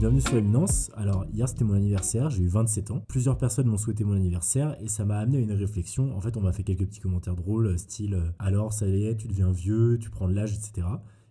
bienvenue sur Éminence. Alors hier c'était mon anniversaire, j'ai eu 27 ans. Plusieurs personnes m'ont souhaité mon anniversaire et ça m'a amené à une réflexion. En fait on m'a fait quelques petits commentaires drôles, style euh, alors ça y est, tu deviens vieux, tu prends de l'âge, etc.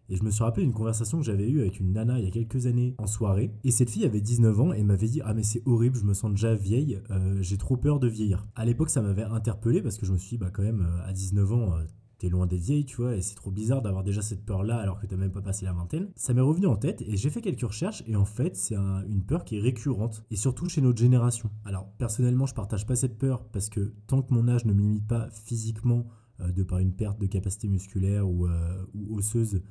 Et je me suis rappelé d'une conversation que j'avais eue avec une nana il y a quelques années en soirée. Et cette fille avait 19 ans et m'avait dit Ah, mais c'est horrible, je me sens déjà vieille, euh, j'ai trop peur de vieillir. À l'époque, ça m'avait interpellé parce que je me suis dit Bah, quand même, euh, à 19 ans, t'es loin des vieilles, tu vois, et c'est trop bizarre d'avoir déjà cette peur-là alors que t'as même pas passé la vingtaine. Ça m'est revenu en tête et j'ai fait quelques recherches et en fait, c'est une peur qui est récurrente et surtout chez notre génération. Alors, personnellement, je partage pas cette peur parce que tant que mon âge ne me limite pas physiquement euh, de par une perte de capacité musculaire ou, euh, osseuse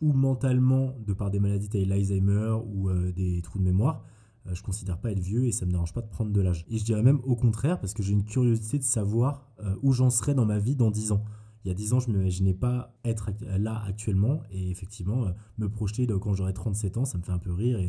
ou mentalement de par des maladies telles l'Alzheimer ou euh, des trous de mémoire, je considère pas être vieux et ça me dérange pas de prendre de l'âge. Et je dirais même au contraire parce que j'ai une curiosité de savoir où j'en serai dans ma vie dans 10 ans il y a 10 ans, je ne m'imaginais pas être là actuellement. Et effectivement, euh, me projeter quand j'aurai 37 ans, ça me fait un peu rire.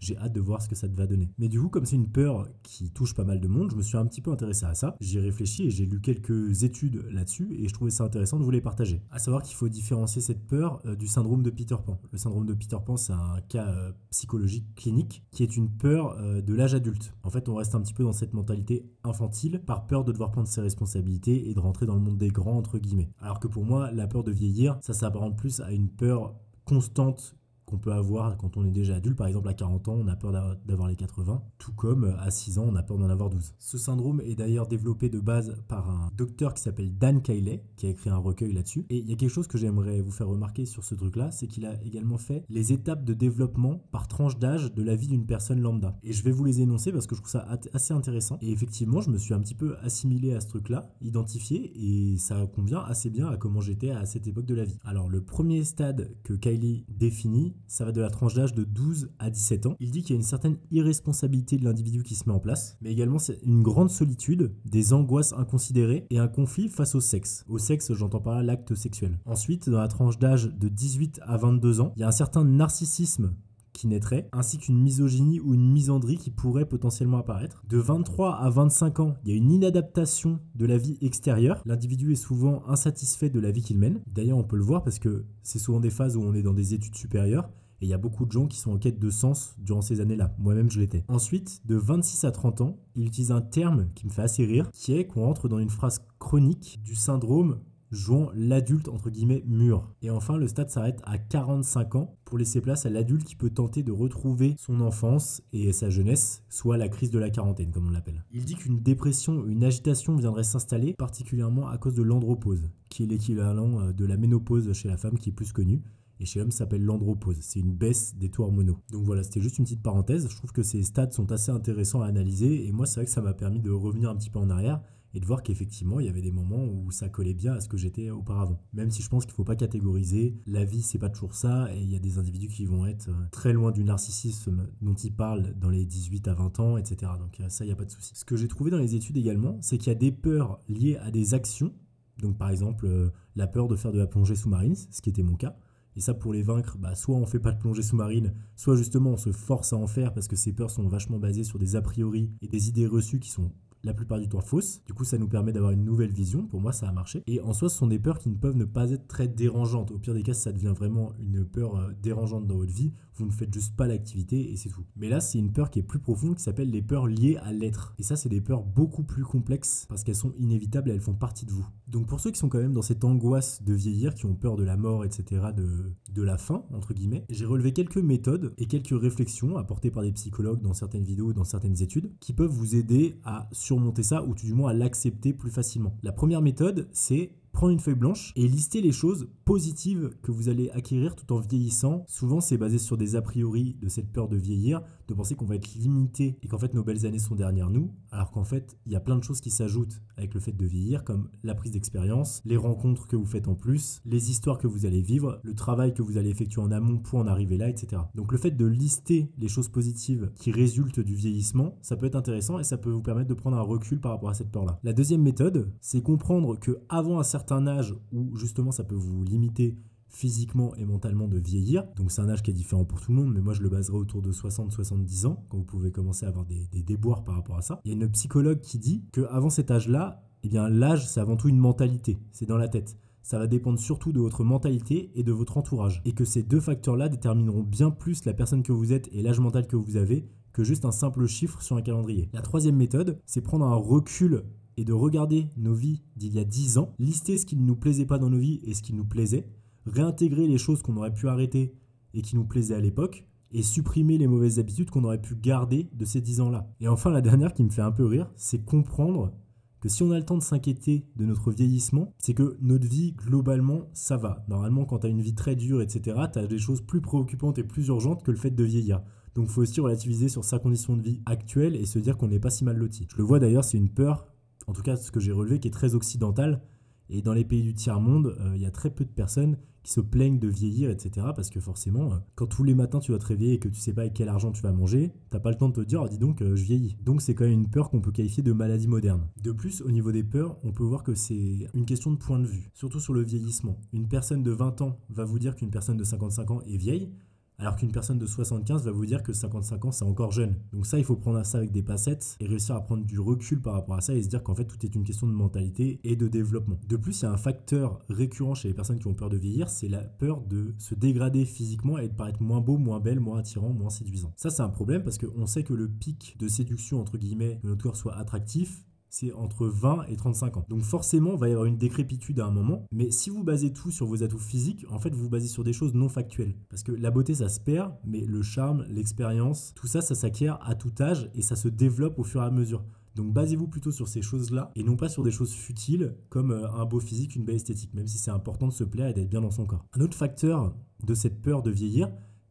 J'ai hâte de voir ce que ça va donner. Mais du coup, comme c'est une peur qui touche pas mal de monde, je me suis un petit peu intéressé à ça. J'ai réfléchi et j'ai lu quelques études là-dessus et je trouvais ça intéressant de vous les partager. À savoir qu'il faut différencier cette peur euh, du syndrome de Peter Pan. Le syndrome de Peter Pan, c'est un cas euh, psychologique clinique qui est une peur euh, de l'âge adulte. En fait, on reste un petit peu dans cette mentalité infantile par peur de devoir prendre ses responsabilités et de rentrer dans le monde des grands entre guillemets. Alors que pour moi, la peur de vieillir, ça s'apparente plus à une peur constante qu'on peut avoir quand on est déjà adulte. Par exemple, à 40 ans, on a peur d'avoir les 80, tout comme euh, à 6 ans, on a peur d'en avoir 12. Ce syndrome est d'ailleurs développé de base par un docteur qui s'appelle Dan Kiley, qui a écrit un recueil là-dessus. Et il y a quelque chose que j'aimerais vous faire remarquer sur ce truc-là, c'est qu'il a également fait les étapes de développement par tranche d'âge de la vie d'une personne lambda. Et je vais vous les énoncer parce que je trouve ça assez intéressant. Et effectivement, je me suis un petit peu assimilé à ce truc-là, identifié, et ça convient assez bien à comment j'étais à cette époque de la vie. Alors, le premier stade que Kylie définit, ça va de la tranche d'âge de 12 à 17 ans. Il dit qu'il y a une certaine irresponsabilité de l'individu qui se met en place, mais également une grande solitude, des angoisses inconsidérées et un conflit face au sexe. Au sexe, j'entends par là l'acte sexuel. Ensuite, dans la tranche d'âge de 18 à 22 ans, il y a un certain narcissisme qui naîtrait, ainsi qu'une misogynie ou une misandrie qui pourrait potentiellement apparaître. De 23 à 25 ans, il y a une inadaptation de la vie extérieure. L'individu est souvent insatisfait de la vie qu'il mène. D'ailleurs, on peut le voir parce que c'est souvent des phases où on est dans des études supérieures. Et il y a beaucoup de gens qui sont en quête de sens durant ces années-là. Moi-même, je l'étais. Ensuite, de 26 à 30 ans, il utilise un terme qui me fait assez rire, qui est qu'on entre dans une phrase chronique du syndrome jouant l'adulte entre guillemets mûr. Et enfin, le stade s'arrête à 45 ans pour laisser place à l'adulte qui peut tenter de retrouver son enfance et sa jeunesse, soit la crise de la quarantaine comme on l'appelle. Il dit qu'une dépression une agitation viendrait s'installer particulièrement à cause de l'andropause, qui est l'équivalent euh, de la ménopause chez la femme qui est plus connue. Et chez l'homme, s'appelle l'andropause. C'est une baisse des taux hormonaux. Donc voilà, c'était juste une petite parenthèse. Je trouve que ces stades sont assez intéressants à analyser. Et moi, c'est vrai que ça m'a permis de revenir un petit peu en arrière et de voir qu'effectivement, il y avait des moments où ça collait bien à ce que j'étais auparavant. Même si je pense qu'il ne faut pas catégoriser, la vie, c'est pas toujours ça, et il y a des individus qui vont être euh, très loin du narcissisme dont ils parlent dans les 18 à 20 ans, etc. Donc euh, ça, il n'y a pas de souci. Ce que j'ai trouvé dans les études également, c'est qu'il y a des peurs liées à des actions. Donc par exemple, euh, la peur de faire de la plongée sous-marine, ce qui était mon cas. Et ça, pour les vaincre, bah, soit on fait pas de plongée sous-marine, soit justement on se force à en faire parce que ces peurs sont vachement basées sur des a priori et des idées reçues qui sont la plupart du temps fausses. Du coup, ça nous permet d'avoir une nouvelle vision. Pour moi, ça a marché. Et en soi, ce sont des peurs qui ne peuvent ne pas être très dérangeantes. Au pire des cas, ça devient vraiment une peur euh, dérangeante dans votre vie, vous ne faites juste pas l'activité et c'est tout. Mais là, c'est une peur qui est plus profonde qui s'appelle les peurs liées à l'être. Et ça, c'est des peurs beaucoup plus complexes parce qu'elles sont inévitables et elles font partie de vous. Donc pour ceux qui sont quand même dans cette angoisse de vieillir, qui ont peur de la mort, etc., de, de la fin, entre guillemets, j'ai relevé quelques méthodes et quelques réflexions apportées par des psychologues dans certaines vidéos, dans certaines études, qui peuvent vous aider à surmonter ça ou tout du moins à l'accepter plus facilement. La première méthode, c'est prendre une feuille blanche et lister les choses positives que vous allez acquérir tout en vieillissant. Souvent, c'est basé sur des a priori de cette peur de vieillir, de penser qu'on va être limité et qu'en fait nos belles années sont derrière nous, alors qu'en fait, il y a plein de choses qui s'ajoutent avec le fait de vieillir, comme la prise d'expérience, les rencontres que vous faites en plus, les histoires que vous allez vivre, le travail que vous allez effectuer en amont pour en arriver là, etc. Donc le fait de lister les choses positives qui résultent du vieillissement, ça peut être intéressant et ça peut vous permettre de prendre un recul par rapport à cette peur-là. La deuxième méthode, c'est comprendre que avant un certain âge où justement ça peut vous limiter physiquement et mentalement de vieillir. Donc c'est un âge qui est différent pour tout le monde, mais moi je le baserai autour de 60-70 ans, quand vous pouvez commencer à avoir des, déboires par rapport à ça. Il y a une psychologue qui dit qu'avant cet âge-là, eh bien l'âge c'est avant tout une mentalité, c'est dans la tête. ça va dépendre surtout de votre mentalité et de votre entourage. Et que ces deux facteurs-là détermineront bien plus la personne que vous êtes et l'âge mental que vous avez que juste un simple chiffre sur un calendrier. La troisième méthode, c'est prendre un recul et de regarder nos vies d'il y a 10 ans, lister ce qui ne nous plaisait pas dans nos vies et ce qui nous plaisait, réintégrer les choses qu'on aurait pu arrêter et qui nous plaisaient à l'époque, et supprimer les mauvaises habitudes qu'on aurait pu garder de ces 10 ans-là. Et enfin, la dernière qui me fait un peu rire, c'est comprendre que si on a le temps de s'inquiéter de notre vieillissement, c'est que notre vie, globalement, ça va. Normalement, quand tu as une vie très dure, etc., tu as des choses plus préoccupantes et plus urgentes que le fait de vieillir. Donc il faut aussi relativiser sur sa condition de vie actuelle et se dire qu'on n'est pas si mal loti. Je le vois d'ailleurs, c'est une peur, en tout cas ce que j'ai relevé, qui est très occidentale. Et dans les pays du tiers-monde, euh, il y a très peu de personnes qui se plaignent de vieillir, etc. Parce que forcément, euh, quand tous les matins tu dois te réveiller et que tu sais pas avec quel argent tu vas manger, t'as pas le temps de te dire, dis donc, euh, je vieillis. Donc c'est quand même une peur qu'on peut qualifier de maladie moderne. De plus, au niveau des peurs, on peut voir que c'est une question de point de vue, surtout sur le vieillissement. Une personne de 20 ans va vous dire qu'une personne de 55 ans est vieille, alors qu'une personne de 75 va vous dire que 55 ans, c'est encore jeune. Donc ça, il faut prendre ça avec des passettes et réussir à prendre du recul par rapport à ça et se dire qu'en fait, tout est une question de mentalité et de développement. De plus, il y a un facteur récurrent chez les personnes qui ont peur de vieillir, c'est la peur de se dégrader physiquement et de paraître moins beau, moins belle, moins attirant, moins séduisant. Ça, c'est un problème parce qu'on sait que le pic de séduction, entre guillemets, que notre corps soit attractif, c'est entre 20 et 35 ans. Donc forcément, il va y avoir une décrépitude à un moment. Mais si vous basez tout sur vos atouts physiques, en fait, vous vous basez sur des choses non factuelles. Parce que la beauté, ça se perd, mais le charme, l'expérience, tout ça, ça s'acquiert à tout âge et ça se développe au fur et à mesure. Donc basez-vous plutôt sur ces choses-là et non pas sur des choses futiles comme euh, un beau physique, une belle esthétique, même si c'est important de se plaire et d'être bien dans son corps. Un autre facteur de cette peur de vieillir,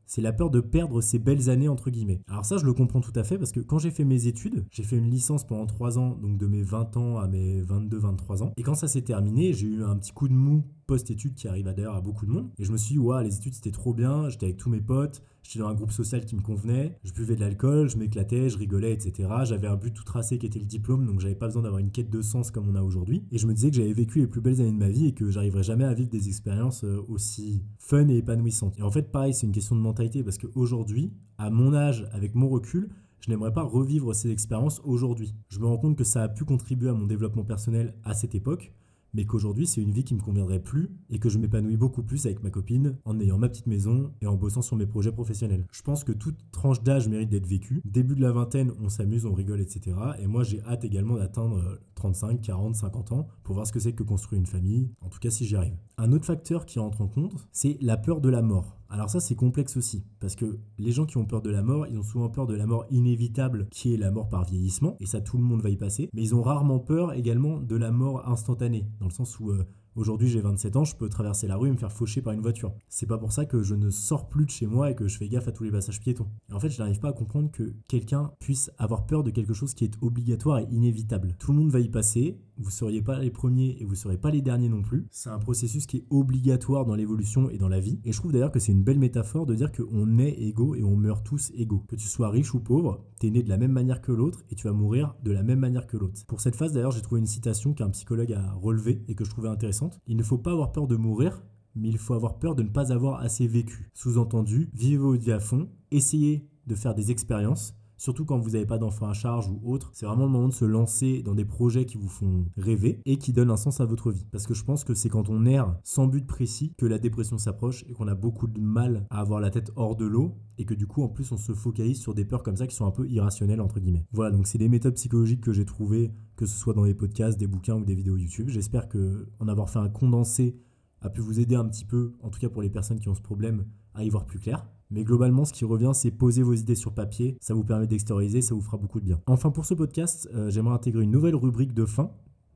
c'est la peur de perdre ces belles années entre guillemets. Alors ça, je le comprends tout à fait parce que quand j'ai fait mes études, j'ai fait une licence pendant 3 ans, donc de mes 20 ans à mes 22-23 ans. Et quand ça s'est terminé, j'ai eu un petit coup de mou post-études qui arrive d'ailleurs à beaucoup de monde. Et je me suis dit, ouais, les études c'était trop bien, j'étais avec tous mes potes, j'étais dans un groupe social qui me convenait, je buvais de l'alcool, je m'éclatais, je rigolais, etc. J'avais un but tout tracé qui était le diplôme, donc j'avais pas besoin d'avoir une quête de sens comme on a aujourd'hui. Et je me disais que j'avais vécu les plus belles années de ma vie et que j'arriverais jamais à vivre des expériences euh, aussi fun et épanouissantes. Et en fait, pareil, c'est une question de mentalité parce qu'aujourd'hui, à mon âge, avec mon recul, je n'aimerais pas revivre ces expériences aujourd'hui. Je me rends compte que ça a pu contribuer à mon développement personnel à cette époque, mais qu'aujourd'hui c'est une vie qui me conviendrait plus et que je m'épanouis beaucoup plus avec ma copine en ayant ma petite maison et en bossant sur mes projets professionnels. Je pense que toute tranche d'âge mérite d'être vécue. Début de la vingtaine, on s'amuse, on rigole, etc. Et moi j'ai hâte également d'atteindre 35, 40, 50 ans pour voir ce que c'est que construire une famille, en tout cas si j'y arrive. Un autre facteur qui entre en compte, c'est la peur de la mort. Alors ça c'est complexe aussi, parce que les gens qui ont peur de la mort, ils ont souvent peur de la mort inévitable, qui est la mort par vieillissement, et ça tout le monde va y passer, mais ils ont rarement peur également de la mort instantanée, dans le sens où euh, Aujourd'hui, j'ai 27 ans, je peux traverser la rue et me faire faucher par une voiture. C'est pas pour ça que je ne sors plus de chez moi et que je fais gaffe à tous les passages piétons. Et en fait, je n'arrive pas à comprendre que quelqu'un puisse avoir peur de quelque chose qui est obligatoire et inévitable. Tout le monde va y passer, vous seriez pas les premiers et vous serez pas les derniers non plus. C'est un processus qui est obligatoire dans l'évolution et dans la vie. Et je trouve d'ailleurs que c'est une belle métaphore de dire qu'on est égaux et on meurt tous égaux. Que tu sois riche ou pauvre, tu es né de la même manière que l'autre et tu vas mourir de la même manière que l'autre. Pour cette phase d'ailleurs, j'ai trouvé une citation qu'un psychologue a relevée et que je trouvais intéressante. Il ne faut pas avoir peur de mourir, mais il faut avoir peur de ne pas avoir assez vécu. Sous-entendu, vivez à fond, essayez de faire des expériences surtout quand vous n'avez pas d'enfants à charge ou autre. C'est vraiment le moment de se lancer dans des projets qui vous font rêver et qui donnent un sens à votre vie. Parce que je pense que c'est quand on erre sans but précis que la dépression s'approche et qu'on a beaucoup de mal à avoir la tête hors de l'eau et que du coup en plus on se focalise sur des peurs comme ça qui sont un peu irrationnelles entre guillemets. Voilà, donc c'est des méthodes psychologiques que j'ai trouvées, que ce soit dans des podcasts, des bouquins ou des vidéos YouTube. J'espère que en avoir fait un condensé a pu vous aider un petit peu, en tout cas pour les personnes qui ont ce problème, à y voir plus clair. Mais globalement, ce qui revient, c'est poser vos idées sur papier. Ça vous permet d'extérioriser, ça vous fera beaucoup de bien. Enfin, pour ce podcast, euh, j'aimerais intégrer une nouvelle rubrique de fin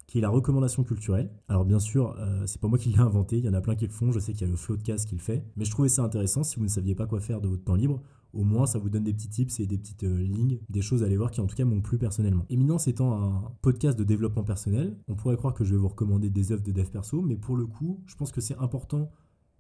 qui est la recommandation culturelle. Alors bien sûr, euh, c'est pas moi qui l'ai inventé, il y en a plein qui le font, je sais qu'il y a le Floatcast qui le fait, mais je trouvais ça intéressant si vous ne saviez pas quoi faire de votre temps libre, au moins ça vous donne des petits tips et des petites euh, lignes, des choses à aller voir qui en tout cas m'ont plu personnellement. Éminence étant un podcast de développement personnel, on pourrait croire que je vais vous recommander des œuvres de dev perso, mais pour le coup, je pense que c'est important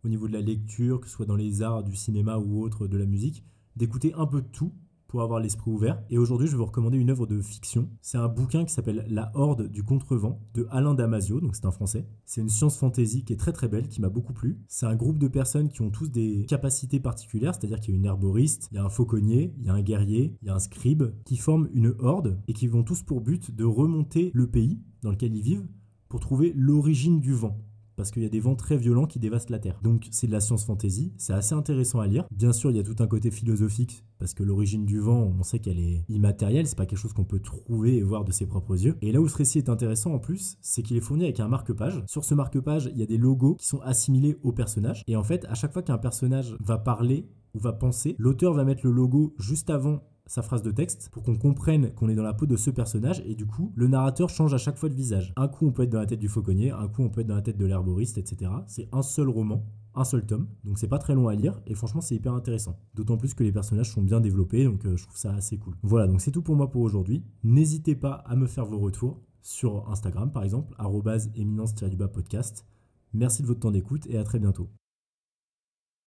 au niveau de la lecture, que ce soit dans les arts, du cinéma ou autre, de la musique, d'écouter un peu de tout pour avoir l'esprit ouvert. Et aujourd'hui, je vais vous recommander une œuvre de fiction. C'est un bouquin qui s'appelle La Horde du Contrevent de Alain Damasio, donc c'est un français. C'est une science fantasy qui est très très belle, qui m'a beaucoup plu. C'est un groupe de personnes qui ont tous des capacités particulières, c'est-à-dire qu'il y a une herboriste, il y a un fauconnier, il y a un guerrier, il y a un scribe, qui forment une horde et qui vont tous pour but de remonter le pays dans lequel ils vivent pour trouver l'origine du vent parce qu'il y a des vents très violents qui dévastent la Terre. Donc c'est de la science fantasy, c'est assez intéressant à lire. Bien sûr, il y a tout un côté philosophique parce que l'origine du vent, on sait qu'elle est immatérielle, c'est pas quelque chose qu'on peut trouver et voir de ses propres yeux. Et là où ce récit est intéressant en plus, c'est qu'il est fourni avec un marque-page. Sur ce marque-page, il y a des logos qui sont assimilés au personnage. Et en fait, à chaque fois qu'un personnage va parler ou va penser, l'auteur va mettre le logo juste avant sa phrase de texte pour qu'on comprenne qu'on est dans la peau de ce personnage et du coup le narrateur change à chaque fois de visage. Un coup on peut être dans la tête du fauconnier, un coup on peut être dans la tête de l'herboriste, etc. C'est un seul roman, un seul tome, donc c'est pas très long à lire et franchement c'est hyper intéressant. D'autant plus que les personnages sont bien développés donc euh, je trouve ça assez cool. Voilà donc c'est tout pour moi pour aujourd'hui. N'hésitez pas à me faire vos retours sur Instagram par exemple, éminence-podcast. Merci de votre temps d'écoute et à très bientôt.